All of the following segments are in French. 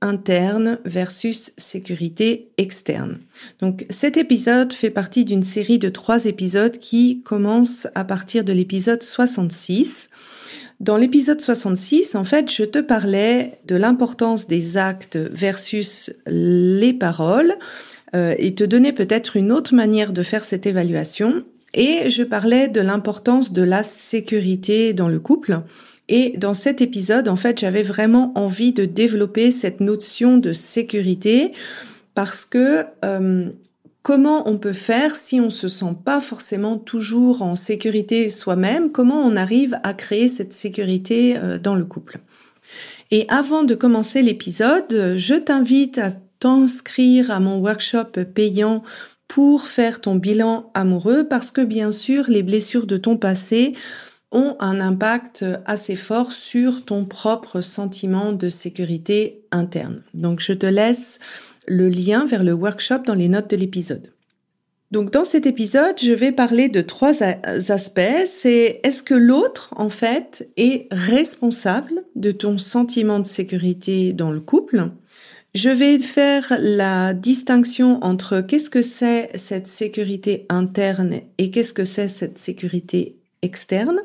interne versus sécurité externe. Donc cet épisode fait partie d'une série de trois épisodes qui commencent à partir de l'épisode 66. Dans l'épisode 66, en fait, je te parlais de l'importance des actes versus les paroles euh, et te donnais peut-être une autre manière de faire cette évaluation. Et je parlais de l'importance de la sécurité dans le couple et dans cet épisode, en fait, j'avais vraiment envie de développer cette notion de sécurité parce que euh, comment on peut faire si on se sent pas forcément toujours en sécurité soi-même? Comment on arrive à créer cette sécurité euh, dans le couple? Et avant de commencer l'épisode, je t'invite à t'inscrire à mon workshop payant pour faire ton bilan amoureux parce que bien sûr les blessures de ton passé ont un impact assez fort sur ton propre sentiment de sécurité interne. Donc je te laisse le lien vers le workshop dans les notes de l'épisode. Donc dans cet épisode, je vais parler de trois aspects. C'est est-ce que l'autre, en fait, est responsable de ton sentiment de sécurité dans le couple? Je vais faire la distinction entre qu'est-ce que c'est cette sécurité interne et qu'est-ce que c'est cette sécurité externe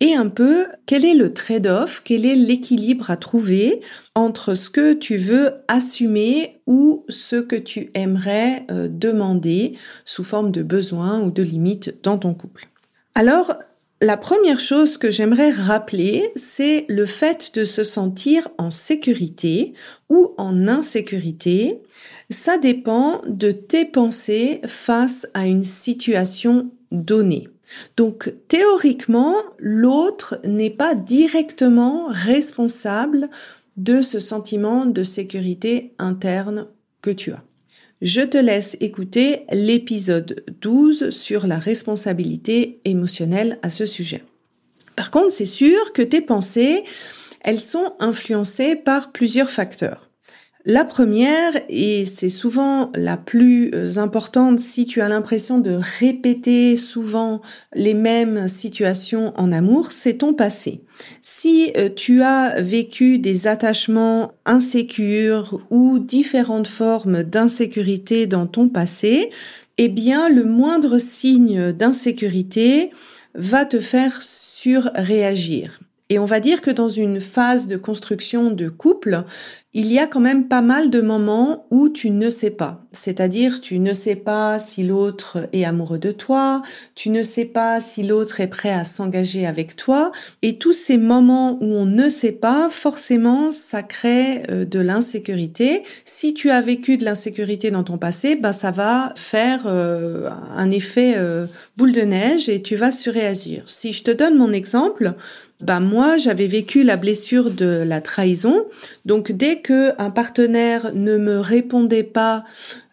et un peu quel est le trade-off, quel est l'équilibre à trouver entre ce que tu veux assumer ou ce que tu aimerais euh, demander sous forme de besoin ou de limite dans ton couple. Alors, la première chose que j'aimerais rappeler, c'est le fait de se sentir en sécurité ou en insécurité. Ça dépend de tes pensées face à une situation donnée. Donc théoriquement, l'autre n'est pas directement responsable de ce sentiment de sécurité interne que tu as. Je te laisse écouter l'épisode 12 sur la responsabilité émotionnelle à ce sujet. Par contre, c'est sûr que tes pensées, elles sont influencées par plusieurs facteurs. La première, et c'est souvent la plus euh, importante si tu as l'impression de répéter souvent les mêmes situations en amour, c'est ton passé. Si euh, tu as vécu des attachements insécures ou différentes formes d'insécurité dans ton passé, eh bien le moindre signe d'insécurité va te faire surréagir. Et on va dire que dans une phase de construction de couple, il y a quand même pas mal de moments où tu ne sais pas. C'est-à-dire, tu ne sais pas si l'autre est amoureux de toi, tu ne sais pas si l'autre est prêt à s'engager avec toi. Et tous ces moments où on ne sait pas, forcément, ça crée euh, de l'insécurité. Si tu as vécu de l'insécurité dans ton passé, bah, ça va faire euh, un effet euh, boule de neige et tu vas surréagir. Si je te donne mon exemple, bah moi j'avais vécu la blessure de la trahison. Donc dès que un partenaire ne me répondait pas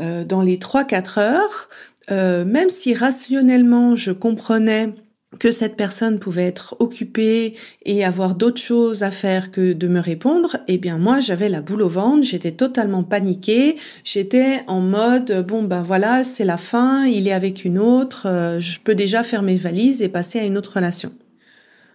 euh, dans les 3-4 heures, euh, même si rationnellement je comprenais que cette personne pouvait être occupée et avoir d'autres choses à faire que de me répondre, eh bien moi j'avais la boule au ventre, j'étais totalement paniquée, j'étais en mode bon ben voilà c'est la fin, il est avec une autre, euh, je peux déjà faire mes valises et passer à une autre relation.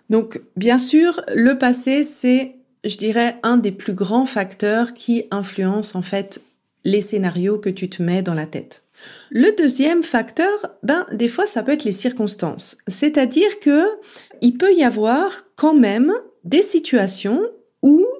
Donc, bien sûr, le passé, c'est, je dirais, un des plus grands facteurs qui influence en fait les scénarios que tu te mets dans la tête. Le deuxième facteur, ben, des fois, ça peut être les circonstances. C'est-à-dire que il peut y avoir quand même des situations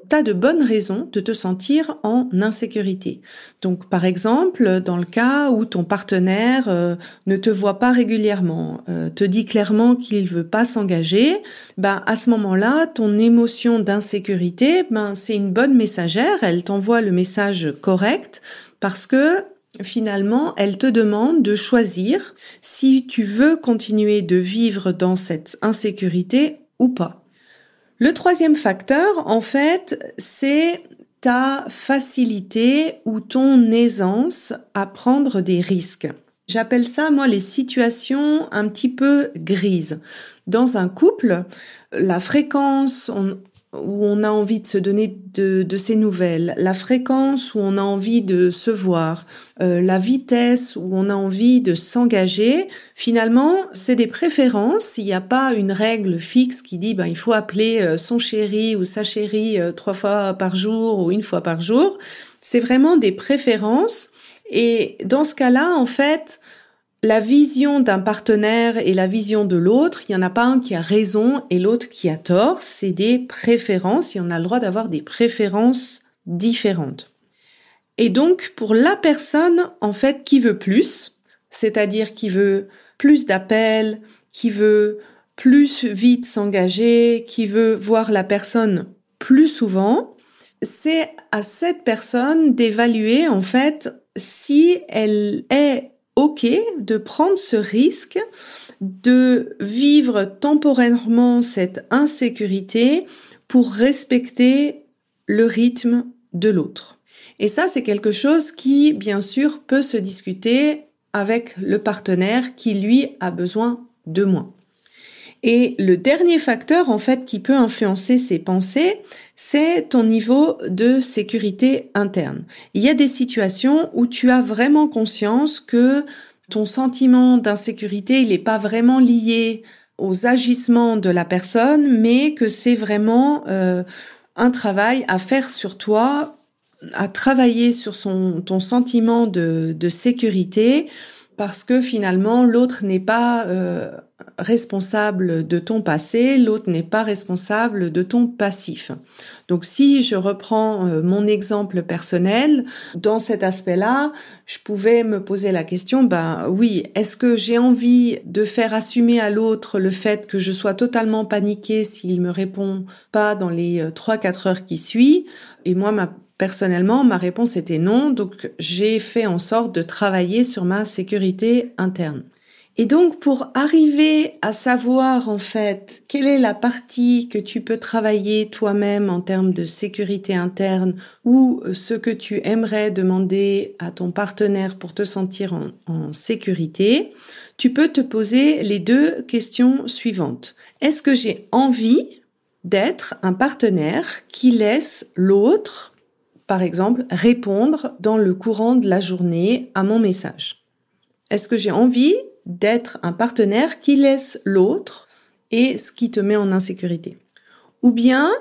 où tu as de bonnes raisons de te sentir en insécurité. Donc par exemple, dans le cas où ton partenaire euh, ne te voit pas régulièrement, euh, te dit clairement qu'il veut pas s'engager, ben à ce moment-là, ton émotion d'insécurité, ben c'est une bonne messagère, elle t'envoie le message correct parce que finalement, elle te demande de choisir si tu veux continuer de vivre dans cette insécurité ou pas. Le troisième facteur, en fait, c'est ta facilité ou ton aisance à prendre des risques. J'appelle ça, moi, les situations un petit peu grises. Dans un couple, la fréquence, où on a envie de se donner de, de ces nouvelles, la fréquence où on a envie de se voir, euh, la vitesse où on a envie de s'engager, finalement, c'est des préférences. Il n'y a pas une règle fixe qui dit ben il faut appeler euh, son chéri ou sa chérie euh, trois fois par jour ou une fois par jour. C'est vraiment des préférences. Et dans ce cas-là, en fait, la vision d'un partenaire et la vision de l'autre, il n'y en a pas un qui a raison et l'autre qui a tort, c'est des préférences et on a le droit d'avoir des préférences différentes. Et donc, pour la personne, en fait, qui veut plus, c'est-à-dire qui veut plus d'appels, qui veut plus vite s'engager, qui veut voir la personne plus souvent, c'est à cette personne d'évaluer, en fait, si elle est OK de prendre ce risque de vivre temporairement cette insécurité pour respecter le rythme de l'autre. Et ça, c'est quelque chose qui, bien sûr, peut se discuter avec le partenaire qui, lui, a besoin de moins. Et le dernier facteur, en fait, qui peut influencer ces pensées, c'est ton niveau de sécurité interne. Il y a des situations où tu as vraiment conscience que ton sentiment d'insécurité, il n'est pas vraiment lié aux agissements de la personne, mais que c'est vraiment euh, un travail à faire sur toi, à travailler sur son, ton sentiment de, de sécurité, parce que finalement l'autre n'est pas euh, responsable de ton passé, l'autre n'est pas responsable de ton passif. Donc si je reprends euh, mon exemple personnel, dans cet aspect-là, je pouvais me poser la question, ben oui, est-ce que j'ai envie de faire assumer à l'autre le fait que je sois totalement paniquée s'il me répond pas dans les 3-4 euh, heures qui suivent? Et moi, Personnellement, ma réponse était non, donc j'ai fait en sorte de travailler sur ma sécurité interne. Et donc pour arriver à savoir en fait quelle est la partie que tu peux travailler toi-même en termes de sécurité interne ou ce que tu aimerais demander à ton partenaire pour te sentir en, en sécurité, tu peux te poser les deux questions suivantes. Est-ce que j'ai envie d'être un partenaire qui laisse l'autre par exemple, répondre dans le courant de la journée à mon message? Est-ce que j'ai envie d'être un partenaire qui laisse l'autre et ce qui te met en insécurité. Ou bien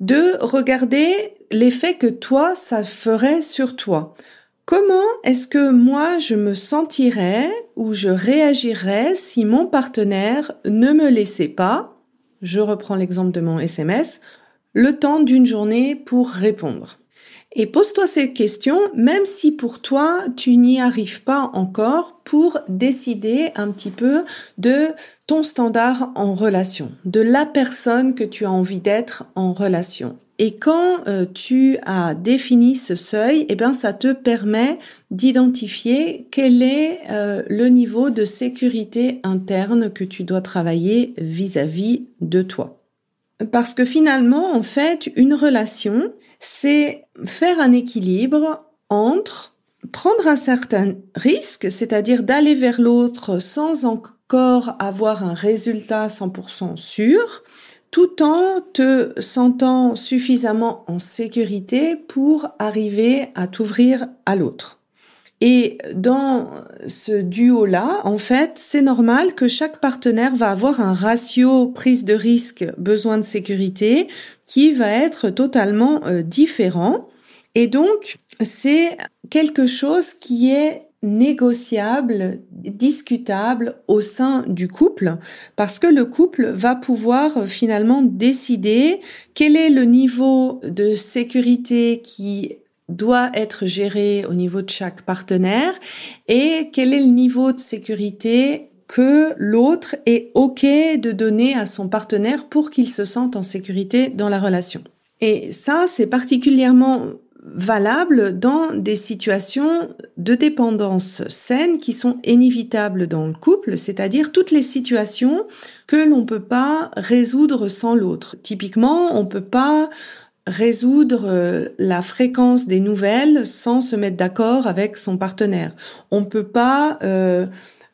de regarder l'effet que toi, ça ferait sur toi. Comment est-ce que moi, je me sentirais ou je réagirais si mon partenaire ne me laissait pas, je reprends l'exemple de mon SMS, le temps d'une journée pour répondre et pose-toi ces questions, même si pour toi, tu n'y arrives pas encore, pour décider un petit peu de ton standard en relation, de la personne que tu as envie d'être en relation. Et quand euh, tu as défini ce seuil, eh bien, ça te permet d'identifier quel est euh, le niveau de sécurité interne que tu dois travailler vis à -vis de toi. Parce que finalement, en fait, une relation, c'est faire un équilibre entre prendre un certain risque, c'est-à-dire d'aller vers l'autre sans encore avoir un résultat 100% sûr, tout en te sentant suffisamment en sécurité pour arriver à t'ouvrir à l'autre. Et dans ce duo-là, en fait, c'est normal que chaque partenaire va avoir un ratio prise de risque, besoin de sécurité, qui va être totalement euh, différent. Et donc, c'est quelque chose qui est négociable, discutable au sein du couple, parce que le couple va pouvoir euh, finalement décider quel est le niveau de sécurité qui doit être géré au niveau de chaque partenaire et quel est le niveau de sécurité que l'autre est OK de donner à son partenaire pour qu'il se sente en sécurité dans la relation. Et ça, c'est particulièrement valable dans des situations de dépendance saine qui sont inévitables dans le couple, c'est-à-dire toutes les situations que l'on peut pas résoudre sans l'autre. Typiquement, on peut pas résoudre euh, la fréquence des nouvelles sans se mettre d'accord avec son partenaire. On peut pas euh,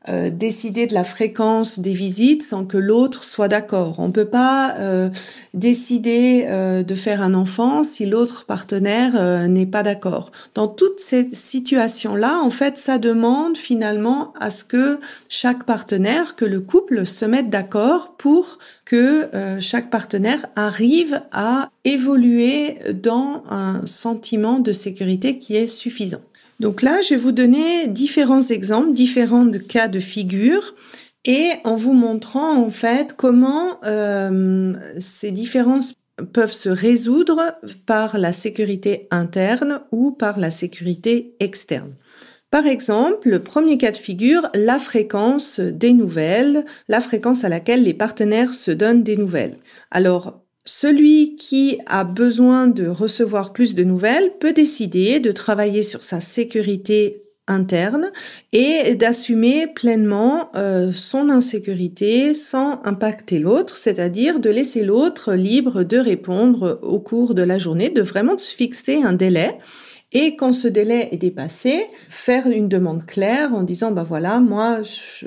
euh, décider de la fréquence des visites sans que l'autre soit d'accord. On peut pas euh, décider euh, de faire un enfant si l'autre partenaire n'est pas d'accord. Dans toutes ces situations-là, en fait, ça demande finalement à ce que chaque partenaire, que le couple se mette d'accord pour que chaque partenaire arrive à évoluer dans un sentiment de sécurité qui est suffisant. Donc là, je vais vous donner différents exemples, différents cas de figure et en vous montrant en fait comment euh, ces différences peuvent se résoudre par la sécurité interne ou par la sécurité externe. Par exemple, le premier cas de figure, la fréquence des nouvelles, la fréquence à laquelle les partenaires se donnent des nouvelles. Alors, celui qui a besoin de recevoir plus de nouvelles peut décider de travailler sur sa sécurité interne et d'assumer pleinement euh, son insécurité sans impacter l'autre, c'est-à-dire de laisser l'autre libre de répondre au cours de la journée, de vraiment se fixer un délai. Et quand ce délai est dépassé, faire une demande claire en disant, bah voilà, moi, je,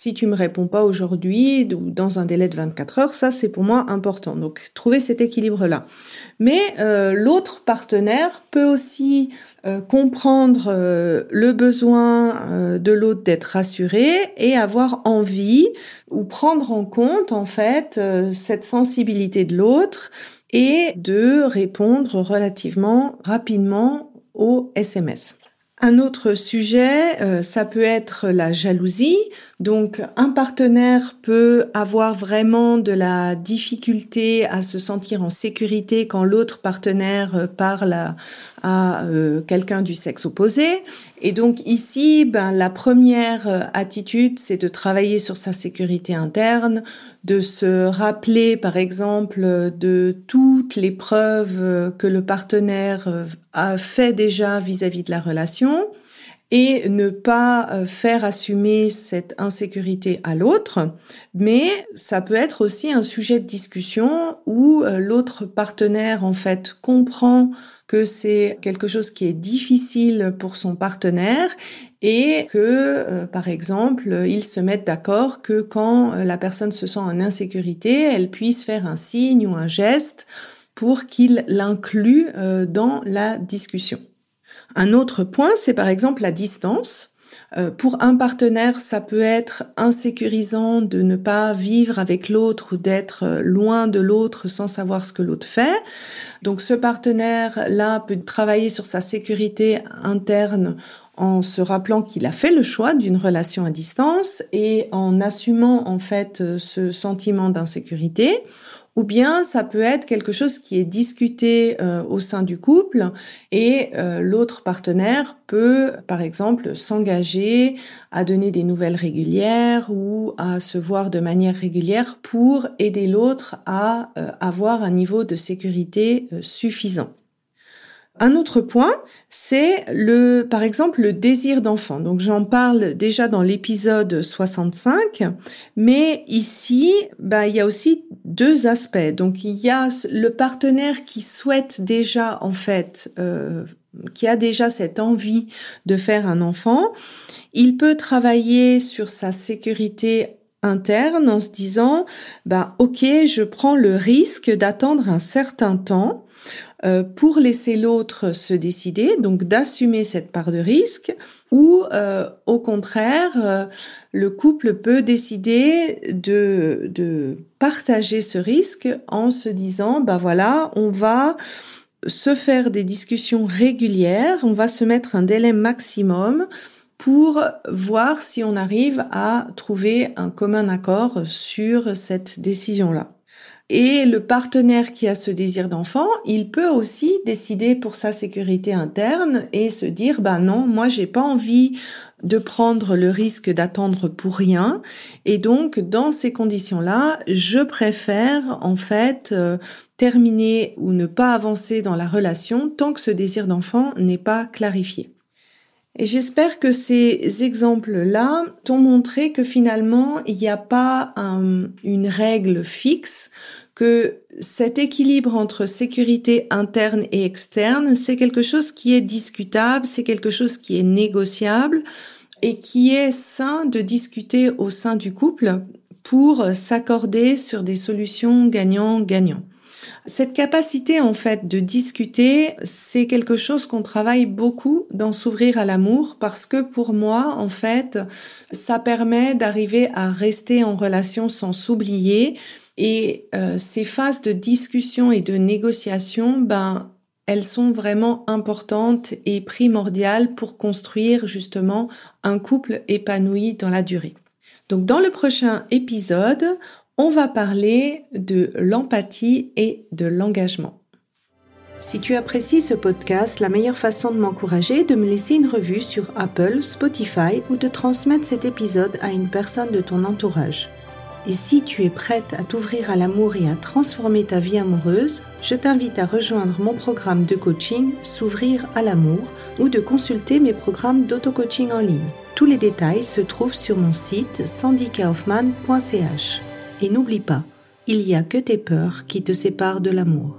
si tu me réponds pas aujourd'hui ou dans un délai de 24 heures, ça c'est pour moi important. Donc trouver cet équilibre-là. Mais euh, l'autre partenaire peut aussi euh, comprendre euh, le besoin de l'autre d'être rassuré et avoir envie ou prendre en compte en fait cette sensibilité de l'autre et de répondre relativement rapidement aux SMS. Un autre sujet, euh, ça peut être la jalousie. Donc, un partenaire peut avoir vraiment de la difficulté à se sentir en sécurité quand l'autre partenaire euh, parle à, euh, quelqu'un du sexe opposé. Et donc ici, ben, la première attitude, c'est de travailler sur sa sécurité interne, de se rappeler, par exemple, de toutes les preuves que le partenaire a fait déjà vis-à-vis de la relation et ne pas euh, faire assumer cette insécurité à l'autre, mais ça peut être aussi un sujet de discussion où euh, l'autre partenaire en fait comprend que c'est quelque chose qui est difficile pour son partenaire et que, euh, par exemple, ils se mettent d'accord que quand la personne se sent en insécurité, elle puisse faire un signe ou un geste pour qu'il l'inclue euh, dans la discussion. Un autre point, c'est par exemple la distance. Euh, pour un partenaire, ça peut être insécurisant de ne pas vivre avec l'autre ou d'être euh, loin de l'autre sans savoir ce que l'autre fait. Donc ce partenaire-là peut travailler sur sa sécurité interne en se rappelant qu'il a fait le choix d'une relation à distance et en assumant en fait ce sentiment d'insécurité ou bien ça peut être quelque chose qui est discuté euh, au sein du couple et euh, l'autre partenaire peut, par exemple, s'engager à donner des nouvelles régulières ou à se voir de manière régulière pour aider l'autre à euh, avoir un niveau de sécurité suffisant. Un autre point, c'est le, par exemple, le désir d'enfant. Donc, j'en parle déjà dans l'épisode 65, mais ici, bah, il y a aussi deux aspects. Donc, il y a le partenaire qui souhaite déjà, en fait, euh, qui a déjà cette envie de faire un enfant. Il peut travailler sur sa sécurité interne en se disant, bah, ok, je prends le risque d'attendre un certain temps euh, pour laisser l'autre se décider, donc d'assumer cette part de risque, ou euh, au contraire, euh, le couple peut décider de, partager ce risque en se disant, bah voilà, on va se faire des discussions régulières, on va se mettre un délai maximum pour voir si on arrive à trouver un commun accord sur cette décision-là. Et le partenaire qui a ce désir d'enfant, il peut aussi décider pour sa sécurité interne et se dire, bah non, moi j'ai pas envie de prendre le risque d'attendre pour rien. Et donc, dans ces conditions-là, je préfère en fait euh, terminer ou ne pas avancer dans la relation tant que ce désir d'enfant n'est pas clarifié. Et j'espère que ces exemples-là t'ont montré que finalement, il n'y a pas une règle fixe, que cet équilibre entre sécurité interne et externe, c'est quelque chose qui est discutable, c'est quelque chose qui est négociable et qui est sain de discuter au sein du couple pour s'accorder sur des solutions gagnant-gagnant. Cette capacité en fait de discuter, c'est quelque chose qu'on travaille beaucoup dans s'ouvrir à l'amour parce que pour moi en fait, ça permet d'arriver à rester en relation sans s'oublier et euh, ces phases de discussion et de négociation, ben elles sont vraiment importantes et primordiales pour construire justement un couple épanoui dans la durée. Donc dans le prochain épisode, on va parler de l'empathie et de l'engagement. Si tu apprécies ce podcast, la meilleure façon de m'encourager est de me laisser une revue sur Apple, Spotify ou de transmettre cet épisode à une personne de ton entourage. Et si tu es prête à t'ouvrir à l'amour et à transformer ta vie amoureuse, je t'invite à rejoindre mon programme de coaching S'ouvrir à l'amour ou de consulter mes programmes d'auto-coaching en ligne. Tous les détails se trouvent sur mon site sandykaufman.ch. Et n'oublie pas, il n'y a que tes peurs qui te séparent de l'amour.